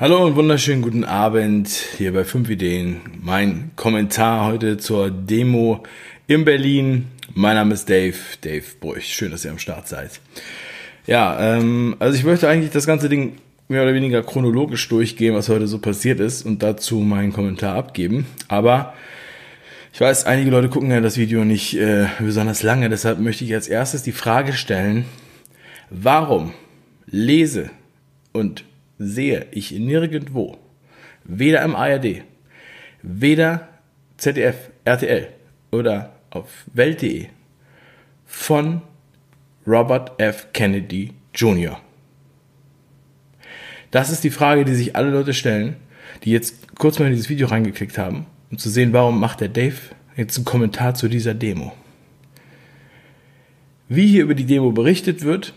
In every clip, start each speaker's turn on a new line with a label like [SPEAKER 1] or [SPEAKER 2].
[SPEAKER 1] Hallo und wunderschönen guten Abend hier bei 5 Ideen. Mein Kommentar heute zur Demo in Berlin. Mein Name ist Dave, Dave Bruch. Schön, dass ihr am Start seid. Ja, ähm, also ich möchte eigentlich das ganze Ding mehr oder weniger chronologisch durchgehen, was heute so passiert ist und dazu meinen Kommentar abgeben. Aber ich weiß, einige Leute gucken ja das Video nicht äh, besonders lange, deshalb möchte ich als erstes die Frage stellen, warum lese und sehe ich nirgendwo, weder im ARD, weder ZDF, RTL oder auf Welt.de von Robert F. Kennedy Jr. Das ist die Frage, die sich alle Leute stellen, die jetzt kurz mal in dieses Video reingeklickt haben, um zu sehen, warum macht der Dave jetzt einen Kommentar zu dieser Demo. Wie hier über die Demo berichtet wird,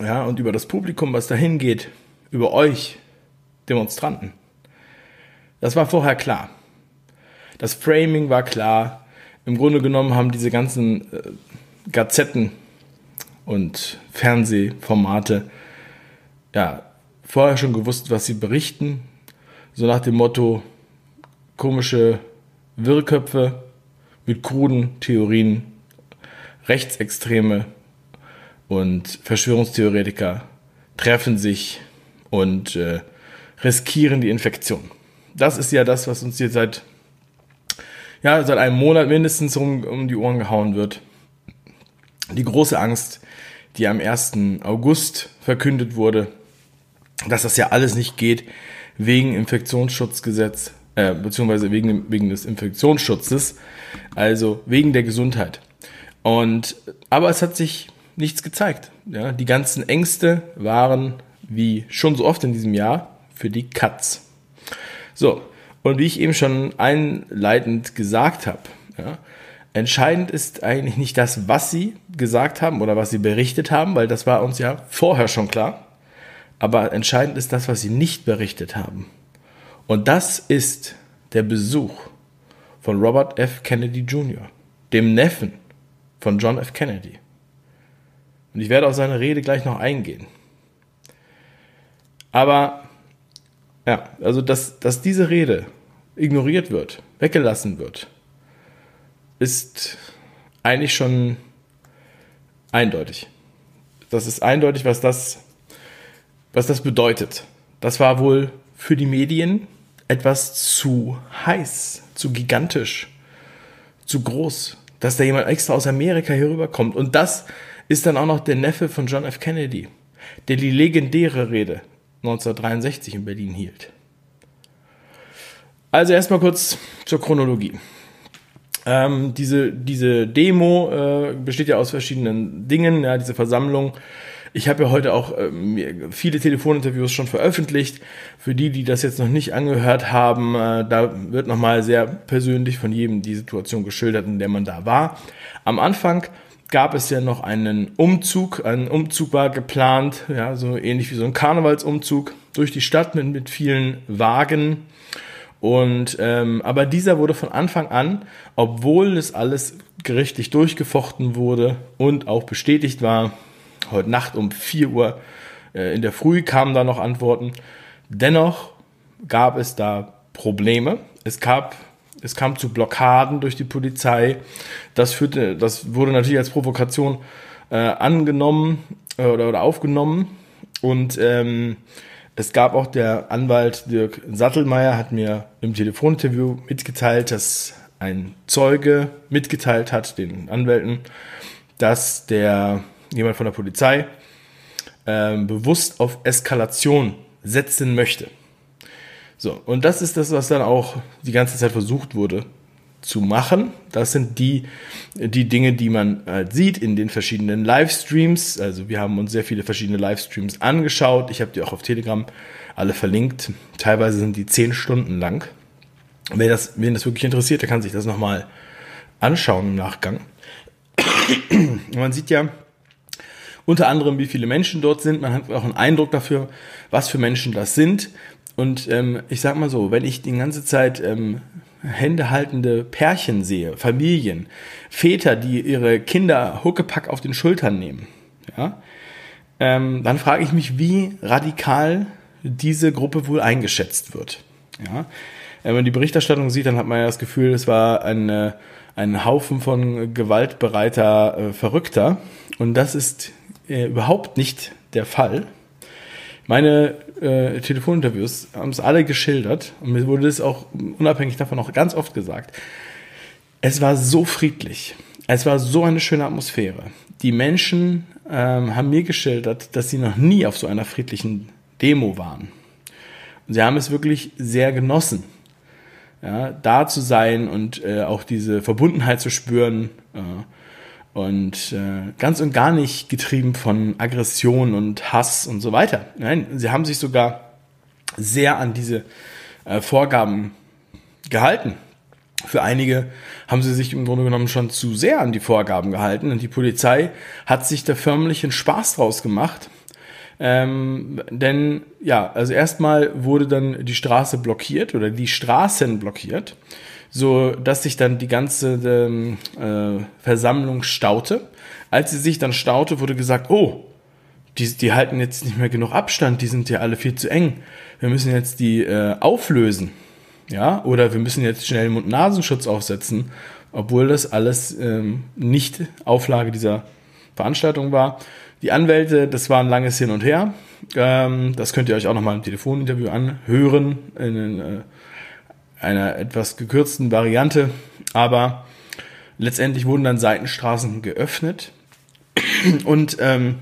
[SPEAKER 1] ja, und über das Publikum, was dahin geht, über euch Demonstranten. Das war vorher klar. Das Framing war klar. Im Grunde genommen haben diese ganzen äh, Gazetten und Fernsehformate ja vorher schon gewusst, was sie berichten. So nach dem Motto komische Wirrköpfe mit kruden Theorien, Rechtsextreme und Verschwörungstheoretiker treffen sich und äh, riskieren die Infektion. Das ist ja das, was uns hier seit, ja, seit einem Monat mindestens um, um die Ohren gehauen wird. Die große Angst, die am 1. August verkündet wurde, dass das ja alles nicht geht wegen Infektionsschutzgesetz, äh, beziehungsweise wegen, wegen des Infektionsschutzes, also wegen der Gesundheit. Und, aber es hat sich nichts gezeigt. Ja, die ganzen Ängste waren wie schon so oft in diesem Jahr, für die Katz. So, und wie ich eben schon einleitend gesagt habe, ja, entscheidend ist eigentlich nicht das, was sie gesagt haben oder was sie berichtet haben, weil das war uns ja vorher schon klar. Aber entscheidend ist das, was sie nicht berichtet haben. Und das ist der Besuch von Robert F. Kennedy Jr., dem Neffen von John F. Kennedy. Und ich werde auf seine Rede gleich noch eingehen. Aber ja, also dass, dass diese Rede ignoriert wird, weggelassen wird, ist eigentlich schon eindeutig. Das ist eindeutig, was das, was das bedeutet. Das war wohl für die Medien etwas zu heiß, zu gigantisch, zu groß, dass da jemand extra aus Amerika hier rüberkommt. Und das ist dann auch noch der Neffe von John F. Kennedy, der die legendäre Rede 1963 in Berlin hielt. Also erstmal kurz zur Chronologie. Ähm, diese, diese Demo äh, besteht ja aus verschiedenen Dingen, ja, diese Versammlung. Ich habe ja heute auch ähm, viele Telefoninterviews schon veröffentlicht. Für die, die das jetzt noch nicht angehört haben, äh, da wird nochmal sehr persönlich von jedem die Situation geschildert, in der man da war. Am Anfang gab es ja noch einen Umzug. Ein Umzug war geplant, ja, so ähnlich wie so ein Karnevalsumzug durch die Stadt mit, mit vielen Wagen. Und ähm, aber dieser wurde von Anfang an, obwohl es alles gerichtlich durchgefochten wurde und auch bestätigt war, heute Nacht um 4 Uhr äh, in der Früh kamen da noch Antworten. Dennoch gab es da Probleme. Es gab es kam zu Blockaden durch die Polizei. Das, führte, das wurde natürlich als Provokation äh, angenommen äh, oder, oder aufgenommen. Und ähm, es gab auch der Anwalt Dirk Sattelmeier hat mir im Telefoninterview mitgeteilt, dass ein Zeuge mitgeteilt hat, den Anwälten, dass der jemand von der Polizei äh, bewusst auf Eskalation setzen möchte. So, und das ist das, was dann auch die ganze Zeit versucht wurde zu machen. Das sind die, die Dinge, die man halt sieht in den verschiedenen Livestreams. Also wir haben uns sehr viele verschiedene Livestreams angeschaut. Ich habe die auch auf Telegram alle verlinkt. Teilweise sind die zehn Stunden lang. Wer das, wen das wirklich interessiert, der kann sich das nochmal anschauen im Nachgang. man sieht ja unter anderem, wie viele Menschen dort sind. Man hat auch einen Eindruck dafür, was für Menschen das sind. Und ähm, ich sag mal so, wenn ich die ganze Zeit ähm, Hände haltende Pärchen sehe, Familien, Väter, die ihre Kinder Huckepack auf den Schultern nehmen, ja, ähm, dann frage ich mich, wie radikal diese Gruppe wohl eingeschätzt wird. Ja? Wenn man die Berichterstattung sieht, dann hat man ja das Gefühl, es war eine, ein Haufen von gewaltbereiter äh, Verrückter. Und das ist äh, überhaupt nicht der Fall. Meine äh, Telefoninterviews haben es alle geschildert und mir wurde es auch unabhängig davon auch ganz oft gesagt. Es war so friedlich. Es war so eine schöne Atmosphäre. Die Menschen ähm, haben mir geschildert, dass sie noch nie auf so einer friedlichen Demo waren. Und sie haben es wirklich sehr genossen, ja, da zu sein und äh, auch diese Verbundenheit zu spüren. Äh, und äh, ganz und gar nicht getrieben von Aggression und Hass und so weiter. Nein, sie haben sich sogar sehr an diese äh, Vorgaben gehalten. Für einige haben sie sich im Grunde genommen schon zu sehr an die Vorgaben gehalten und die Polizei hat sich da förmlich einen Spaß draus gemacht. Ähm, denn ja, also erstmal wurde dann die Straße blockiert oder die Straßen blockiert so dass sich dann die ganze ähm, äh, Versammlung staute. Als sie sich dann staute, wurde gesagt, oh, die, die halten jetzt nicht mehr genug Abstand, die sind ja alle viel zu eng. Wir müssen jetzt die äh, auflösen. Ja, oder wir müssen jetzt schnell Mund-Nasenschutz aufsetzen, obwohl das alles ähm, nicht Auflage dieser Veranstaltung war. Die Anwälte, das war ein langes Hin und Her. Ähm, das könnt ihr euch auch nochmal im Telefoninterview anhören. In, äh, einer etwas gekürzten Variante, aber letztendlich wurden dann Seitenstraßen geöffnet und ähm,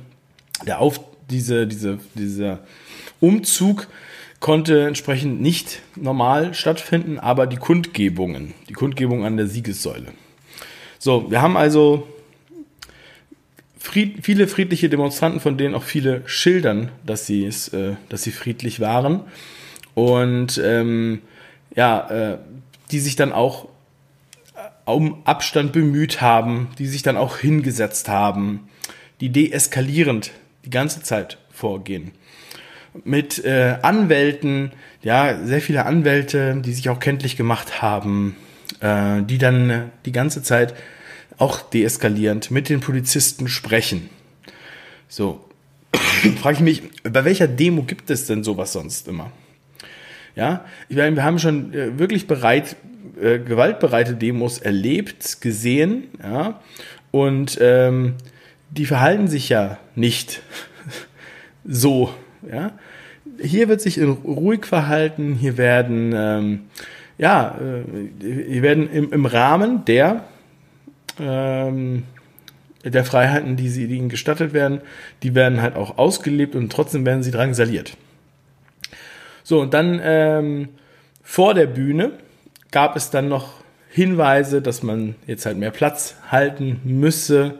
[SPEAKER 1] der Auf, diese, diese, dieser Umzug konnte entsprechend nicht normal stattfinden, aber die Kundgebungen, die Kundgebung an der Siegessäule. So, wir haben also fried, viele friedliche Demonstranten, von denen auch viele schildern, dass sie, es, äh, dass sie friedlich waren. Und ähm, ja, äh, die sich dann auch äh, um Abstand bemüht haben, die sich dann auch hingesetzt haben, die deeskalierend die ganze Zeit vorgehen. Mit äh, Anwälten, ja, sehr viele Anwälte, die sich auch kenntlich gemacht haben, äh, die dann die ganze Zeit auch deeskalierend mit den Polizisten sprechen. So, frage ich mich, bei welcher Demo gibt es denn sowas sonst immer? Ja, ich meine, wir haben schon äh, wirklich bereit, äh, gewaltbereite Demos erlebt, gesehen, ja, und ähm, die verhalten sich ja nicht so, ja. Hier wird sich ruhig verhalten, hier werden, ähm, ja, äh, hier werden im, im Rahmen der, ähm, der Freiheiten, die, sie, die ihnen gestattet werden, die werden halt auch ausgelebt und trotzdem werden sie drangsaliert. So, und dann ähm, vor der Bühne gab es dann noch Hinweise, dass man jetzt halt mehr Platz halten müsse.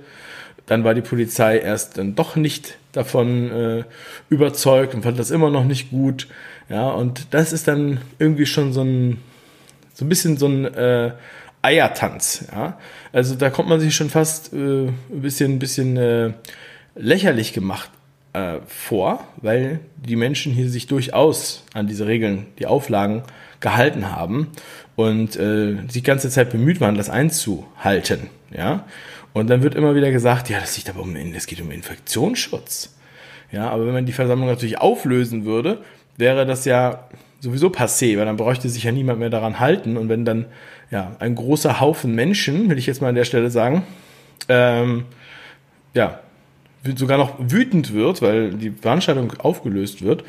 [SPEAKER 1] Dann war die Polizei erst dann doch nicht davon äh, überzeugt und fand das immer noch nicht gut. Ja, und das ist dann irgendwie schon so ein, so ein bisschen so ein äh, Eiertanz. Ja, also da kommt man sich schon fast äh, ein bisschen, ein bisschen äh, lächerlich gemacht äh, vor, weil die Menschen hier sich durchaus an diese Regeln, die Auflagen gehalten haben und äh, die ganze Zeit bemüht waren, das einzuhalten. Ja? Und dann wird immer wieder gesagt, ja, das aber um, es geht um Infektionsschutz. Ja, aber wenn man die Versammlung natürlich auflösen würde, wäre das ja sowieso passé, weil dann bräuchte sich ja niemand mehr daran halten. Und wenn dann ja ein großer Haufen Menschen, will ich jetzt mal an der Stelle sagen, ähm, ja, sogar noch wütend wird, weil die Veranstaltung aufgelöst wird,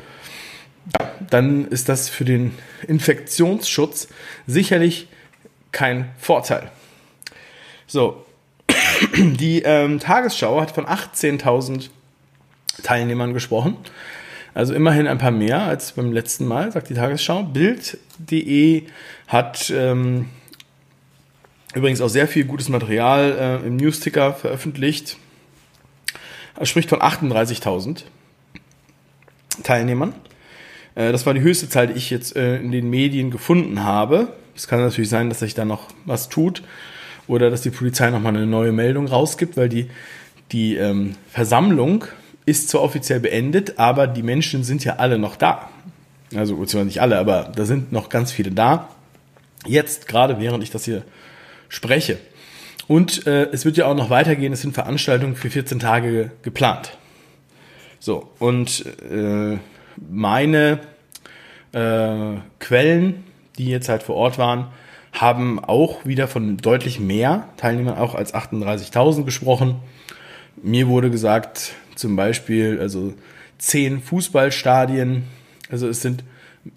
[SPEAKER 1] dann ist das für den Infektionsschutz sicherlich kein Vorteil. So, die ähm, Tagesschau hat von 18.000 Teilnehmern gesprochen. Also immerhin ein paar mehr als beim letzten Mal, sagt die Tagesschau. Bild.de hat ähm, übrigens auch sehr viel gutes Material äh, im Newsticker veröffentlicht. Er spricht von 38.000 Teilnehmern. Äh, das war die höchste Zahl, die ich jetzt äh, in den Medien gefunden habe. Es kann natürlich sein, dass sich da noch was tut oder dass die Polizei nochmal eine neue Meldung rausgibt, weil die, die ähm, Versammlung ist zwar offiziell beendet, aber die Menschen sind ja alle noch da. Also, beziehungsweise nicht alle, aber da sind noch ganz viele da. Jetzt, gerade während ich das hier spreche. Und äh, es wird ja auch noch weitergehen, es sind Veranstaltungen für 14 Tage geplant. So, und äh, meine äh, Quellen, die jetzt halt vor Ort waren, haben auch wieder von deutlich mehr Teilnehmern auch als 38.000 gesprochen. Mir wurde gesagt, zum Beispiel, also zehn Fußballstadien, also es sind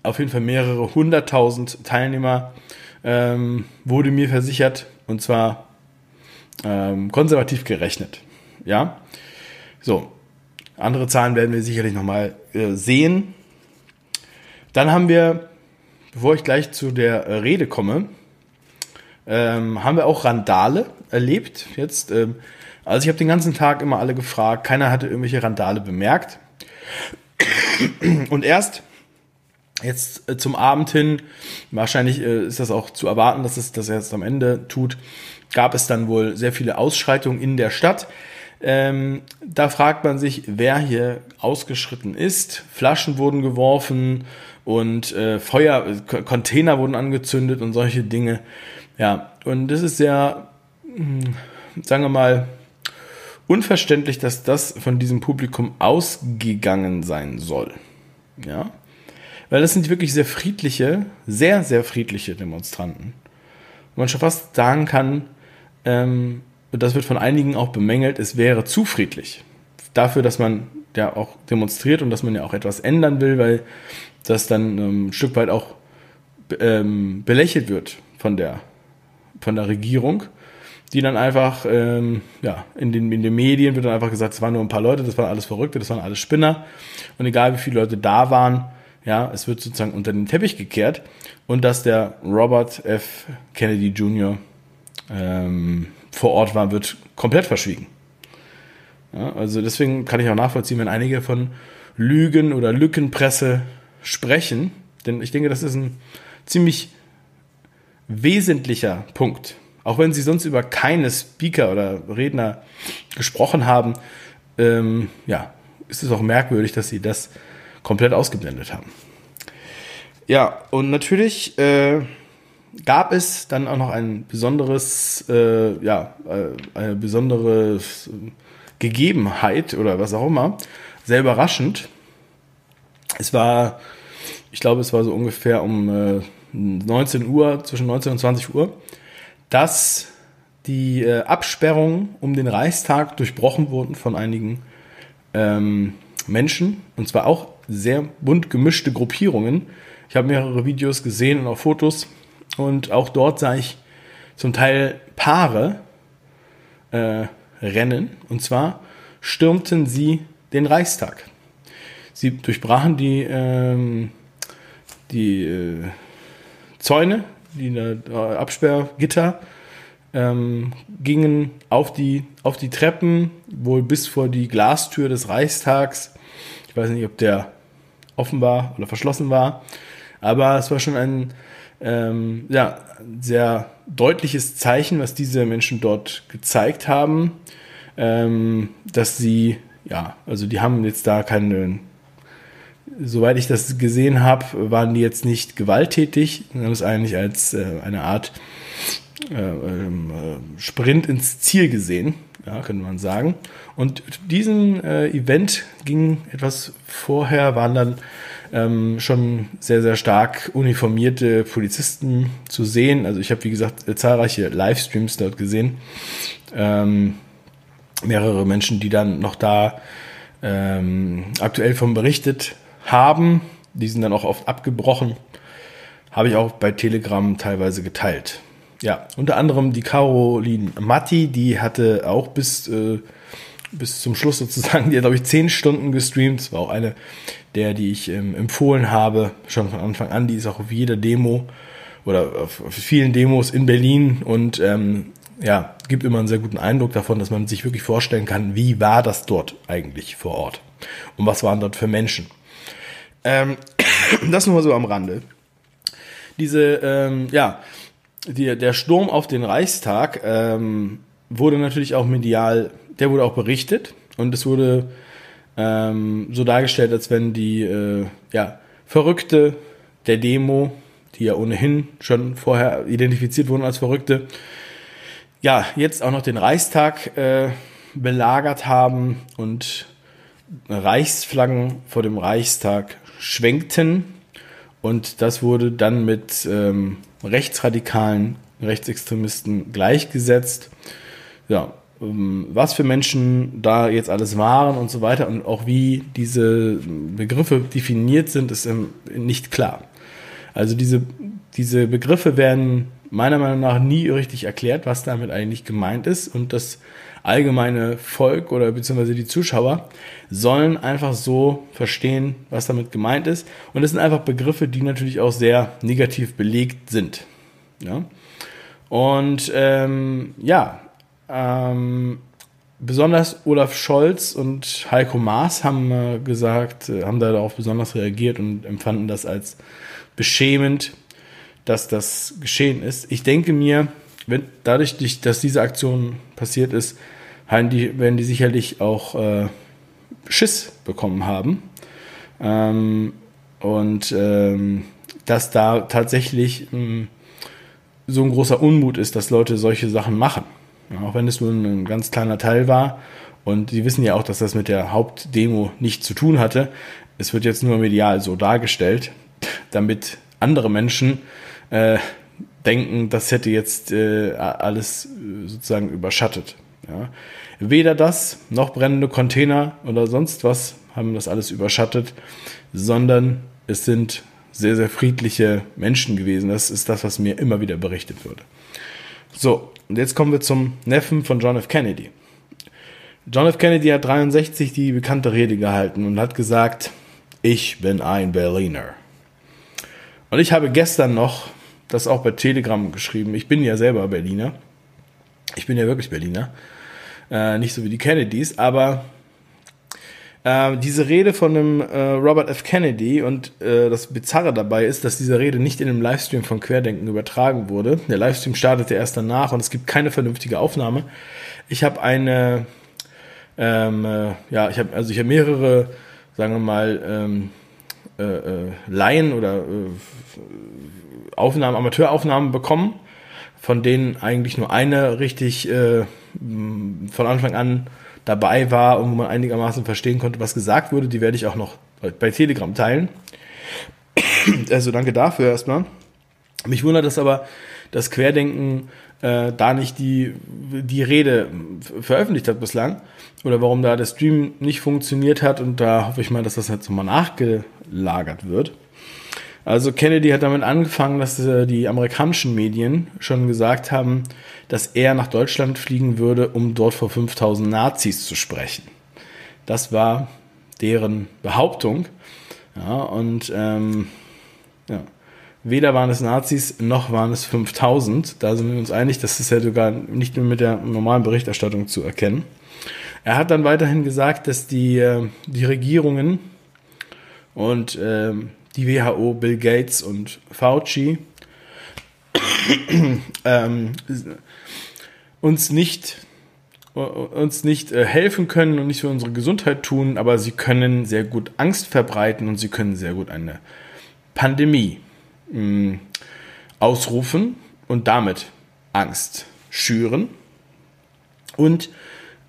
[SPEAKER 1] auf jeden Fall mehrere hunderttausend Teilnehmer, ähm, wurde mir versichert und zwar ähm, konservativ gerechnet. Ja, so. Andere Zahlen werden wir sicherlich nochmal äh, sehen. Dann haben wir, bevor ich gleich zu der äh, Rede komme, ähm, haben wir auch Randale erlebt. Jetzt, ähm, also ich habe den ganzen Tag immer alle gefragt, keiner hatte irgendwelche Randale bemerkt. Und erst jetzt äh, zum Abend hin, wahrscheinlich äh, ist das auch zu erwarten, dass es das jetzt am Ende tut, gab es dann wohl sehr viele Ausschreitungen in der Stadt. Ähm, da fragt man sich, wer hier ausgeschritten ist. Flaschen wurden geworfen und äh, Feuer, Container wurden angezündet und solche Dinge. Ja, und das ist sehr, hm, sagen wir mal, unverständlich, dass das von diesem Publikum ausgegangen sein soll. Ja, weil das sind wirklich sehr friedliche, sehr, sehr friedliche Demonstranten. Und man schon fast sagen kann, ähm, das wird von einigen auch bemängelt, es wäre zu friedlich. Dafür, dass man ja auch demonstriert und dass man ja auch etwas ändern will, weil das dann ähm, ein Stück weit auch ähm, belächelt wird von der, von der Regierung, die dann einfach, ähm, ja, in den, in den Medien wird dann einfach gesagt, es waren nur ein paar Leute, das waren alles Verrückte, das waren alles Spinner. Und egal wie viele Leute da waren, ja, es wird sozusagen unter den Teppich gekehrt und dass der Robert F. Kennedy Jr. Ähm, vor Ort war, wird komplett verschwiegen. Ja, also deswegen kann ich auch nachvollziehen, wenn einige von Lügen oder Lückenpresse sprechen, denn ich denke, das ist ein ziemlich wesentlicher Punkt. Auch wenn sie sonst über keine Speaker oder Redner gesprochen haben, ähm, ja, ist es auch merkwürdig, dass sie das komplett ausgeblendet haben. Ja, und natürlich äh, gab es dann auch noch ein besonderes, äh, ja, äh, eine besondere Gegebenheit oder was auch immer. Sehr überraschend. Es war, ich glaube, es war so ungefähr um äh, 19 Uhr, zwischen 19 und 20 Uhr, dass die äh, Absperrungen um den Reichstag durchbrochen wurden von einigen ähm, Menschen. Und zwar auch sehr bunt gemischte Gruppierungen. Ich habe mehrere Videos gesehen und auch Fotos und auch dort sah ich zum Teil Paare äh, rennen. Und zwar stürmten sie den Reichstag. Sie durchbrachen die, ähm, die äh, Zäune, die äh, Absperrgitter, ähm, gingen auf die, auf die Treppen, wohl bis vor die Glastür des Reichstags. Ich weiß nicht, ob der offen war oder verschlossen war, aber es war schon ein ähm, ja, sehr deutliches Zeichen, was diese Menschen dort gezeigt haben, ähm, dass sie, ja, also die haben jetzt da keine, soweit ich das gesehen habe, waren die jetzt nicht gewalttätig, sie haben es eigentlich als äh, eine Art äh, ähm, äh, Sprint ins Ziel gesehen, ja, könnte man sagen. Und diesen äh, Event ging etwas vorher, waren dann ähm, schon sehr, sehr stark uniformierte Polizisten zu sehen. Also ich habe, wie gesagt, zahlreiche Livestreams dort gesehen. Ähm, mehrere Menschen, die dann noch da ähm, aktuell von berichtet haben. Die sind dann auch oft abgebrochen. Habe ich auch bei Telegram teilweise geteilt. Ja, unter anderem die Caroline Matti, die hatte auch bis äh, bis zum Schluss sozusagen. Die hat, glaube ich, zehn Stunden gestreamt. Das war auch eine der, die ich ähm, empfohlen habe, schon von Anfang an. Die ist auch auf jeder Demo oder auf, vielen Demos in Berlin und ähm, ja, gibt immer einen sehr guten Eindruck davon, dass man sich wirklich vorstellen kann, wie war das dort eigentlich vor Ort und was waren dort für Menschen. Ähm, das nur mal so am Rande. Diese, ähm, ja, die, der Sturm auf den Reichstag ähm, wurde natürlich auch medial der wurde auch berichtet und es wurde ähm, so dargestellt, als wenn die äh, ja, Verrückte der Demo, die ja ohnehin schon vorher identifiziert wurden als Verrückte, ja, jetzt auch noch den Reichstag äh, belagert haben und Reichsflaggen vor dem Reichstag schwenkten. Und das wurde dann mit ähm, rechtsradikalen Rechtsextremisten gleichgesetzt. Ja, ähm, was für Menschen da jetzt alles waren und so weiter und auch wie diese Begriffe definiert sind, ist nicht klar. Also diese, diese Begriffe werden meiner Meinung nach nie richtig erklärt, was damit eigentlich gemeint ist und das allgemeine Volk oder beziehungsweise die Zuschauer sollen einfach so verstehen, was damit gemeint ist. Und es sind einfach Begriffe, die natürlich auch sehr negativ belegt sind. Ja? Und ähm, ja, ähm, besonders Olaf Scholz und Heiko Maas haben äh, gesagt, äh, haben darauf besonders reagiert und empfanden das als beschämend, dass das geschehen ist. Ich denke mir, wenn dadurch, dass diese Aktion passiert ist, die, werden die sicherlich auch äh, Schiss bekommen haben. Ähm, und ähm, dass da tatsächlich mh, hm, so ein großer Unmut ist, dass Leute solche Sachen machen. Ja, auch wenn es nur ein ganz kleiner Teil war. Und sie wissen ja auch, dass das mit der Hauptdemo nichts zu tun hatte. Es wird jetzt nur medial so dargestellt, damit andere Menschen äh, denken, das hätte jetzt äh, alles äh, sozusagen überschattet. Ja. Weder das noch brennende Container oder sonst was haben das alles überschattet, sondern es sind sehr, sehr friedliche Menschen gewesen. Das ist das, was mir immer wieder berichtet wurde. So, und jetzt kommen wir zum Neffen von John F. Kennedy. John F. Kennedy hat 63 die bekannte Rede gehalten und hat gesagt, ich bin ein Berliner. Und ich habe gestern noch das auch bei Telegram geschrieben. Ich bin ja selber Berliner. Ich bin ja wirklich Berliner. Äh, nicht so wie die Kennedys, aber äh, diese Rede von dem äh, Robert F. Kennedy und äh, das Bizarre dabei ist, dass diese Rede nicht in einem Livestream von Querdenken übertragen wurde. Der Livestream startete erst danach und es gibt keine vernünftige Aufnahme. Ich habe eine, ähm, äh, ja, ich habe also ich habe mehrere, sagen wir mal, ähm, äh, Laien oder Aufnahmen, Amateuraufnahmen bekommen, von denen eigentlich nur eine richtig äh, von Anfang an dabei war und wo man einigermaßen verstehen konnte, was gesagt wurde. Die werde ich auch noch bei Telegram teilen. Also danke dafür erstmal. Mich wundert es aber, dass Querdenken äh, da nicht die, die Rede veröffentlicht hat bislang. Oder warum da der Stream nicht funktioniert hat. Und da hoffe ich mal, dass das jetzt nochmal nachgelagert wird. Also Kennedy hat damit angefangen, dass äh, die amerikanischen Medien schon gesagt haben, dass er nach Deutschland fliegen würde, um dort vor 5000 Nazis zu sprechen. Das war deren Behauptung. Ja, und ähm, ja. weder waren es Nazis noch waren es 5000. Da sind wir uns einig, das ist ja sogar nicht nur mit der normalen Berichterstattung zu erkennen. Er hat dann weiterhin gesagt, dass die, äh, die Regierungen und äh, die WHO, Bill Gates und Fauci ähm, uns nicht uns nicht äh, helfen können und nicht für unsere Gesundheit tun, aber sie können sehr gut Angst verbreiten und sie können sehr gut eine Pandemie mm, ausrufen und damit Angst schüren und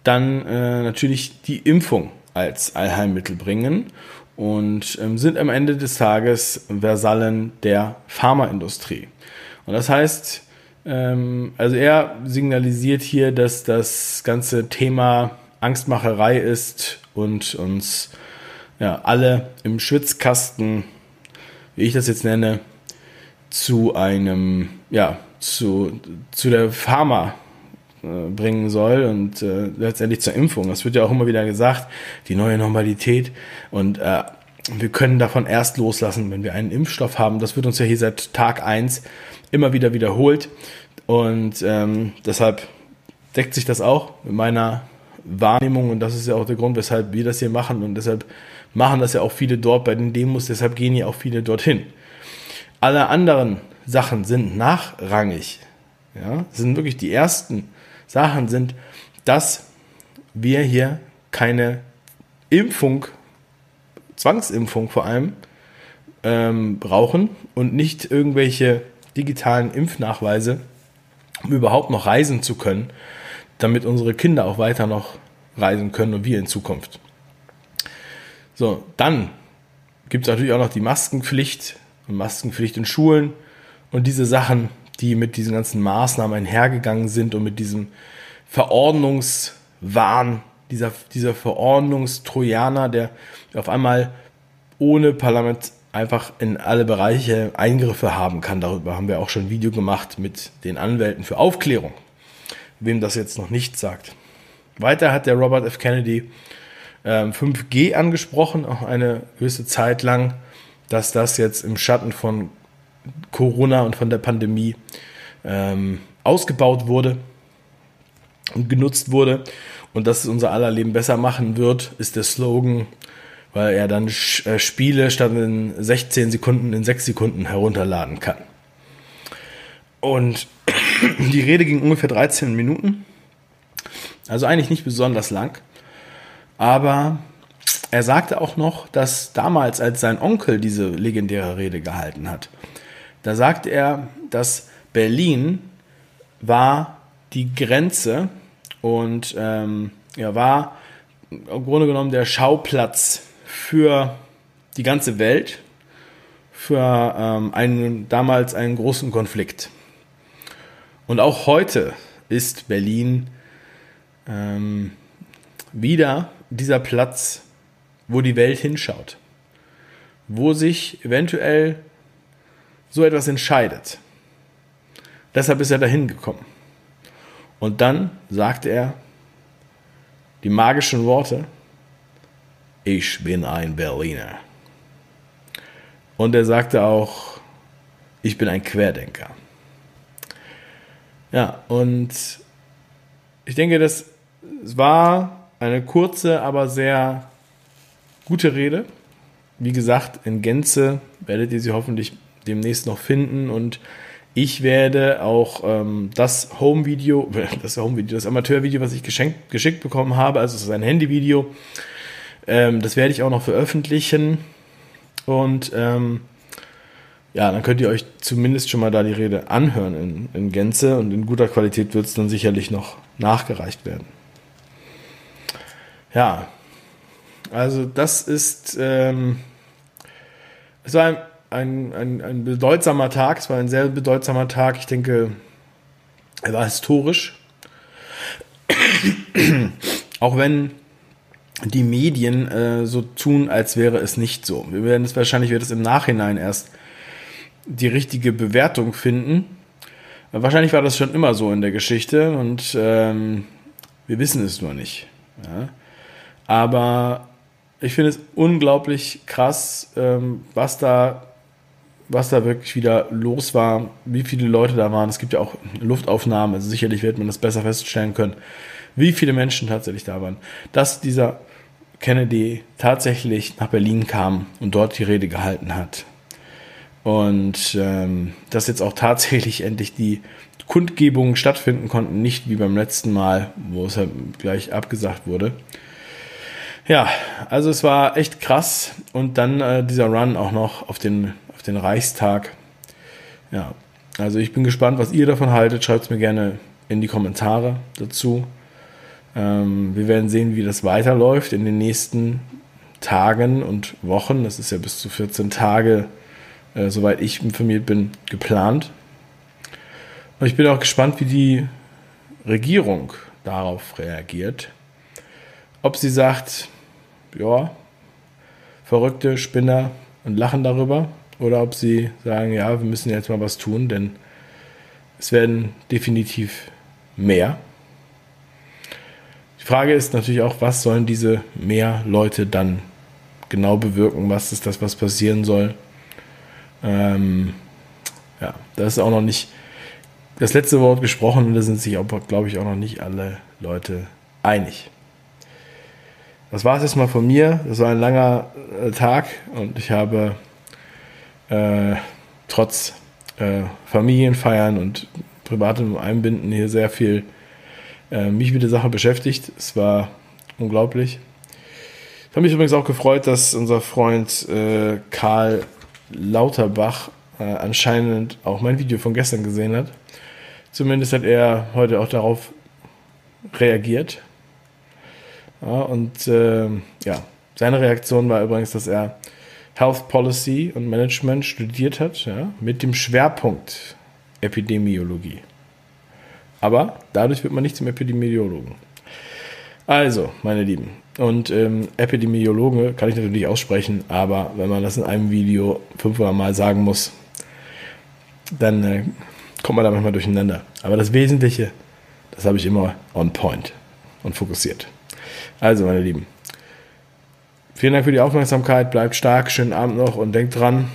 [SPEAKER 1] dann äh, natürlich die Impfung als Allheilmittel bringen und ähm, sind am Ende des Tages Versallen der Pharmaindustrie. Und das heißt, ähm, also er signalisiert hier, dass das ganze Thema Angstmacherei ist und uns ja, alle im Schwitzkasten, wie ich das jetzt nenne, zu einem, ja, zu, zu der Pharma bringen soll und äh, letztendlich zur Impfung. Das wird ja auch immer wieder gesagt, die neue Normalität und äh, wir können davon erst loslassen, wenn wir einen Impfstoff haben. Das wird uns ja hier seit Tag eins immer wieder wiederholt und ähm, deshalb deckt sich das auch mit meiner Wahrnehmung und das ist ja auch der Grund, weshalb wir das hier machen und deshalb machen das ja auch viele dort bei den Demos, deshalb gehen ja auch viele dorthin. Alle anderen Sachen sind nachrangig. Ja, sind wirklich die ersten Sachen sind, dass wir hier keine Impfung, Zwangsimpfung vor allem, ähm, brauchen und nicht irgendwelche digitalen Impfnachweise, um überhaupt noch reisen zu können, damit unsere Kinder auch weiter noch reisen können und wir in Zukunft. So, dann gibt es natürlich auch noch die Maskenpflicht und Maskenpflicht in Schulen und diese Sachen, die mit diesen ganzen Maßnahmen einhergegangen sind und mit diesem Verordnungswahn, dieser, dieser Verordnungstrojaner, der auf einmal ohne Parlament einfach in alle Bereiche Eingriffe haben kann. Darüber haben wir auch schon ein Video gemacht mit den Anwälten für Aufklärung, wem das jetzt noch nicht sagt. Weiter hat der Robert F. Kennedy ähm, 5G angesprochen, auch eine gewisse Zeit lang, dass das jetzt im Schatten von Corona und von der Pandemie ähm, ausgebaut wurde und genutzt wurde und dass es unser aller Leben besser machen wird, ist der Slogan, weil er dann äh, Spiele statt in 16 Sekunden in 6 Sekunden herunterladen kann. Und die Rede ging ungefähr 13 Minuten, also eigentlich nicht besonders lang, aber er sagte auch noch, dass damals, als sein Onkel diese legendäre Rede gehalten hat, da sagte er, dass Berlin war die Grenze und ähm, ja, war im Grunde genommen der Schauplatz für die ganze Welt, für ähm, einen, damals einen großen Konflikt. Und auch heute ist Berlin ähm, wieder dieser Platz, wo die Welt hinschaut, wo sich eventuell so etwas entscheidet. Deshalb ist er dahin gekommen. Und dann sagt er die magischen Worte, ich bin ein Berliner. Und er sagte auch, ich bin ein Querdenker. Ja, und ich denke, das war eine kurze, aber sehr gute Rede. Wie gesagt, in Gänze werdet ihr sie hoffentlich demnächst noch finden. Und ich werde auch ähm, das Home-Video, das Home-Video, das Amateur-Video, was ich geschenkt, geschickt bekommen habe, also es ist ein Handy-Video, ähm, das werde ich auch noch veröffentlichen. Und ähm, ja, dann könnt ihr euch zumindest schon mal da die Rede anhören in, in Gänze. Und in guter Qualität wird es dann sicherlich noch nachgereicht werden. Ja, also das ist, ähm, es war ein ein, ein, ein bedeutsamer Tag. Es war ein sehr bedeutsamer Tag. Ich denke, er war historisch. Auch wenn die Medien äh, so tun, als wäre es nicht so. Wir werden es wahrscheinlich wird es im Nachhinein erst die richtige Bewertung finden. Wahrscheinlich war das schon immer so in der Geschichte und ähm, wir wissen es nur nicht. Ja? Aber ich finde es unglaublich krass, ähm, was da was da wirklich wieder los war, wie viele Leute da waren. Es gibt ja auch Luftaufnahmen, also sicherlich wird man das besser feststellen können, wie viele Menschen tatsächlich da waren. Dass dieser Kennedy tatsächlich nach Berlin kam und dort die Rede gehalten hat. Und ähm, dass jetzt auch tatsächlich endlich die Kundgebungen stattfinden konnten, nicht wie beim letzten Mal, wo es halt gleich abgesagt wurde. Ja, also es war echt krass und dann äh, dieser Run auch noch auf den den Reichstag. Ja, also ich bin gespannt, was ihr davon haltet. Schreibt es mir gerne in die Kommentare dazu. Ähm, wir werden sehen, wie das weiterläuft in den nächsten Tagen und Wochen. Das ist ja bis zu 14 Tage, äh, soweit ich informiert bin, geplant. Und ich bin auch gespannt, wie die Regierung darauf reagiert. Ob sie sagt, ja, verrückte Spinner und lachen darüber oder ob sie sagen, ja, wir müssen jetzt mal was tun, denn es werden definitiv mehr. Die Frage ist natürlich auch, was sollen diese mehr Leute dann genau bewirken? Was ist das, was passieren soll? Ähm, ja, da ist auch noch nicht das letzte Wort gesprochen und da sind sich, glaube ich, auch noch nicht alle Leute einig. Das war es erstmal von mir. Das war ein langer äh, Tag und ich habe äh, trotz äh, Familienfeiern und privatem Einbinden hier sehr viel äh, mich mit der Sache beschäftigt. Es war unglaublich. Ich habe mich übrigens auch gefreut, dass unser Freund äh, Karl Lauterbach äh, anscheinend auch mein Video von gestern gesehen hat. Zumindest hat er heute auch darauf reagiert. Ja, und äh, ja, Seine Reaktion war übrigens, dass er Health Policy und Management studiert hat, ja, mit dem Schwerpunkt Epidemiologie. Aber dadurch wird man nicht zum Epidemiologen. Also, meine Lieben, und ähm, Epidemiologe kann ich natürlich aussprechen, aber wenn man das in einem Video fünfmal Mal sagen muss, dann äh, kommt man da manchmal durcheinander. Aber das Wesentliche, das habe ich immer on point und fokussiert. Also, meine Lieben, vielen Dank für die Aufmerksamkeit, bleibt stark, schönen Abend noch und denkt dran,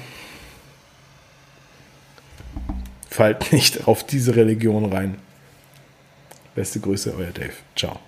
[SPEAKER 1] fallt nicht auf diese Religion rein. Beste Grüße, euer Dave. Ciao.